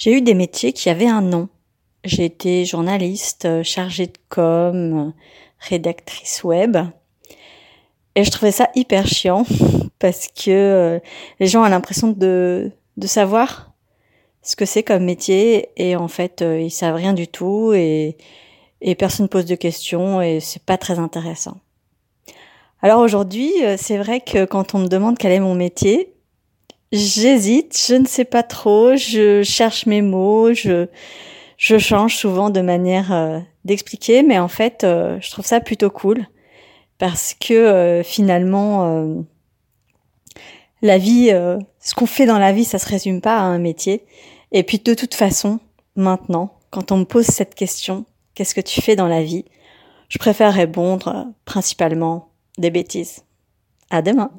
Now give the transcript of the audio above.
J'ai eu des métiers qui avaient un nom. J'ai été journaliste, euh, chargée de com, rédactrice web. Et je trouvais ça hyper chiant parce que euh, les gens ont l'impression de, de savoir ce que c'est comme métier et en fait euh, ils savent rien du tout et, et personne pose de questions et c'est pas très intéressant. Alors aujourd'hui, c'est vrai que quand on me demande quel est mon métier, J'hésite, je ne sais pas trop, je cherche mes mots, je, je change souvent de manière euh, d'expliquer, mais en fait, euh, je trouve ça plutôt cool parce que euh, finalement, la vie, ce qu'on fait dans la vie, ça se résume pas à un métier. Et puis de toute façon, maintenant, quand on me pose cette question, qu'est-ce que tu fais dans la vie? Je préfère répondre principalement des bêtises. À demain.